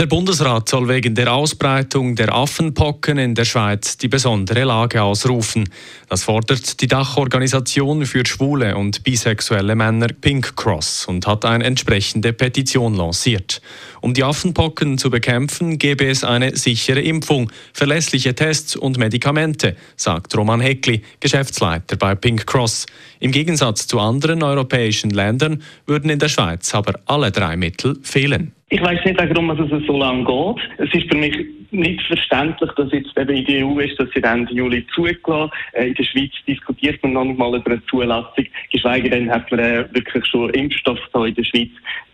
Der Bundesrat soll wegen der Ausbreitung der Affenpocken in der Schweiz die besondere Lage ausrufen. Das fordert die Dachorganisation für schwule und bisexuelle Männer Pink Cross und hat eine entsprechende Petition lanciert. Um die Affenpocken zu bekämpfen, gebe es eine sichere Impfung, verlässliche Tests und Medikamente, sagt Roman Heckli, Geschäftsleiter bei Pink Cross. Im Gegensatz zu anderen europäischen Ländern würden in der Schweiz aber alle drei Mittel fehlen. Ich weiß nicht, warum es so lange geht. Es ist für mich nicht verständlich, dass jetzt eben in der EU ist, dass sie Ende Juli zugelassen. Äh, in der Schweiz diskutiert man noch mal über eine Zulassung. Geschweige denn hat man äh, wirklich schon Impfstoff in der Schweiz.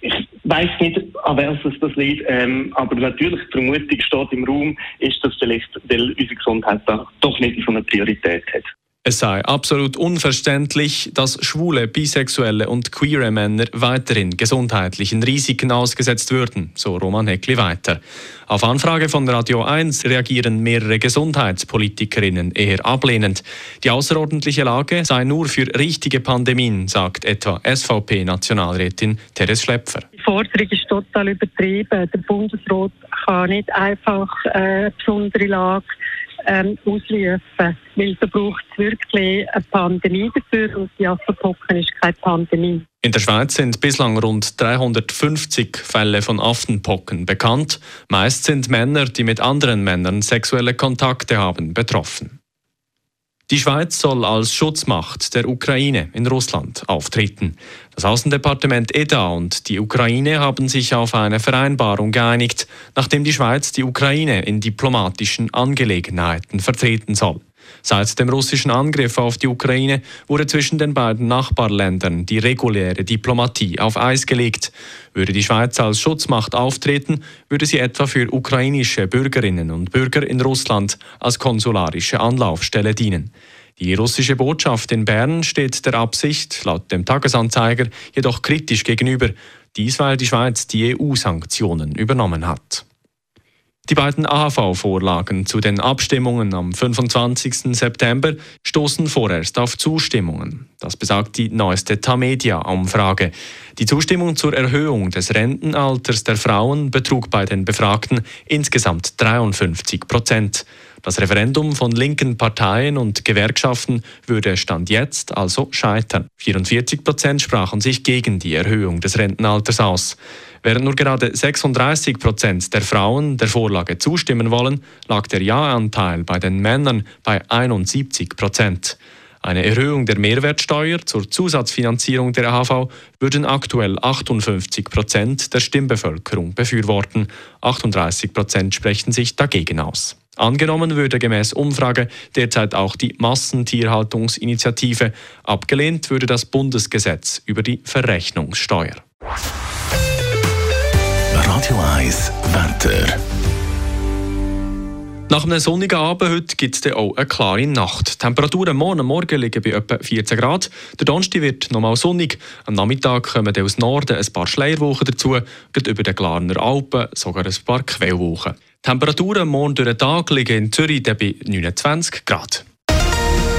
Ich weiß nicht, an welches das liegt, ähm, aber natürlich die Vermutung steht im Raum, ist, dass vielleicht, weil unsere Gesundheit da doch nicht so eine Priorität hat. Es sei absolut unverständlich, dass schwule, bisexuelle und queere Männer weiterhin gesundheitlichen Risiken ausgesetzt würden, so Roman Heckli weiter. Auf Anfrage von Radio 1 reagieren mehrere Gesundheitspolitikerinnen eher ablehnend. Die außerordentliche Lage sei nur für richtige Pandemien, sagt etwa SVP-Nationalrätin Therese Schlepfer. Die Forderung ist total übertrieben. Der Bundesrat kann nicht einfach äh, eine besondere Lage ähm, ausrufen, weil da braucht es wirklich eine Pandemie dafür und die Affenpocken ist keine Pandemie. In der Schweiz sind bislang rund 350 Fälle von Affenpocken bekannt. Meist sind Männer, die mit anderen Männern sexuelle Kontakte haben, betroffen. Die Schweiz soll als Schutzmacht der Ukraine in Russland auftreten. Das Außendepartement EDA und die Ukraine haben sich auf eine Vereinbarung geeinigt, nachdem die Schweiz die Ukraine in diplomatischen Angelegenheiten vertreten soll. Seit dem russischen Angriff auf die Ukraine wurde zwischen den beiden Nachbarländern die reguläre Diplomatie auf Eis gelegt. Würde die Schweiz als Schutzmacht auftreten, würde sie etwa für ukrainische Bürgerinnen und Bürger in Russland als konsularische Anlaufstelle dienen. Die russische Botschaft in Bern steht der Absicht, laut dem Tagesanzeiger, jedoch kritisch gegenüber. Dies, weil die Schweiz die EU-Sanktionen übernommen hat. Die beiden AHV-Vorlagen zu den Abstimmungen am 25. September stoßen vorerst auf Zustimmungen. Das besagt die neueste Tamedia-Umfrage. Die Zustimmung zur Erhöhung des Rentenalters der Frauen betrug bei den Befragten insgesamt 53 Prozent. Das Referendum von linken Parteien und Gewerkschaften würde Stand jetzt also scheitern. 44 Prozent sprachen sich gegen die Erhöhung des Rentenalters aus. Während nur gerade 36 Prozent der Frauen der Vorlage zustimmen wollen, lag der Ja-Anteil bei den Männern bei 71 Prozent. Eine Erhöhung der Mehrwertsteuer zur Zusatzfinanzierung der AHV würden aktuell 58 Prozent der Stimmbevölkerung befürworten. 38 Prozent sprechen sich dagegen aus. Angenommen würde gemäß Umfrage derzeit auch die Massentierhaltungsinitiative. Abgelehnt würde das Bundesgesetz über die Verrechnungssteuer. Radio 1 Wetter. Nach einem sonnigen Abend heute gibt es auch eine klare Nacht. Die Temperaturen morgen Morgen liegen bei etwa 14 Grad. Der Donnerstag wird nochmal sonnig. Am Nachmittag kommen aus Norden ein paar Schleierwochen dazu, über den Glarner Alpen sogar ein paar Quellwochen. Die Temperaturen morgen durch den Tag liegen in Zürich bei 29 Grad.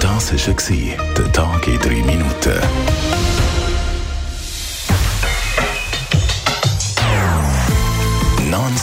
Das war der Tag in drei Minuten.